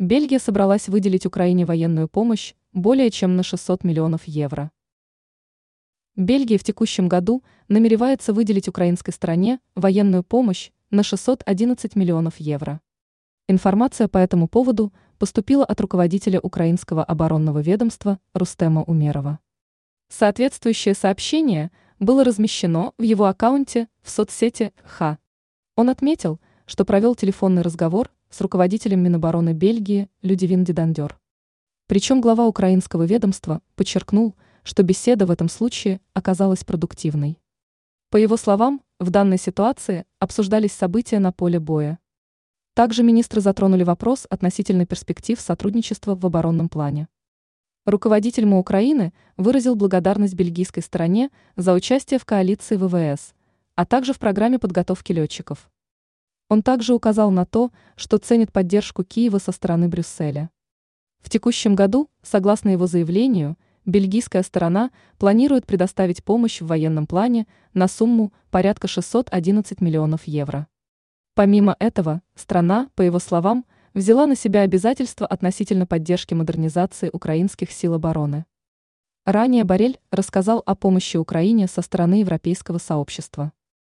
Бельгия собралась выделить Украине военную помощь более чем на 600 миллионов евро. Бельгия в текущем году намеревается выделить украинской стране военную помощь на 611 миллионов евро. Информация по этому поводу поступила от руководителя украинского оборонного ведомства Рустема Умерова. Соответствующее сообщение было размещено в его аккаунте в соцсети ХА. Он отметил, что провел телефонный разговор с руководителем Минобороны Бельгии Людивин Дидандер. Причем глава украинского ведомства подчеркнул, что беседа в этом случае оказалась продуктивной. По его словам, в данной ситуации обсуждались события на поле боя. Также министры затронули вопрос относительно перспектив сотрудничества в оборонном плане. Руководитель МО Украины выразил благодарность бельгийской стороне за участие в коалиции ВВС, а также в программе подготовки летчиков. Он также указал на то, что ценит поддержку Киева со стороны Брюсселя. В текущем году, согласно его заявлению, бельгийская сторона планирует предоставить помощь в военном плане на сумму порядка 611 миллионов евро. Помимо этого, страна, по его словам, взяла на себя обязательства относительно поддержки модернизации украинских сил обороны. Ранее Барель рассказал о помощи Украине со стороны европейского сообщества.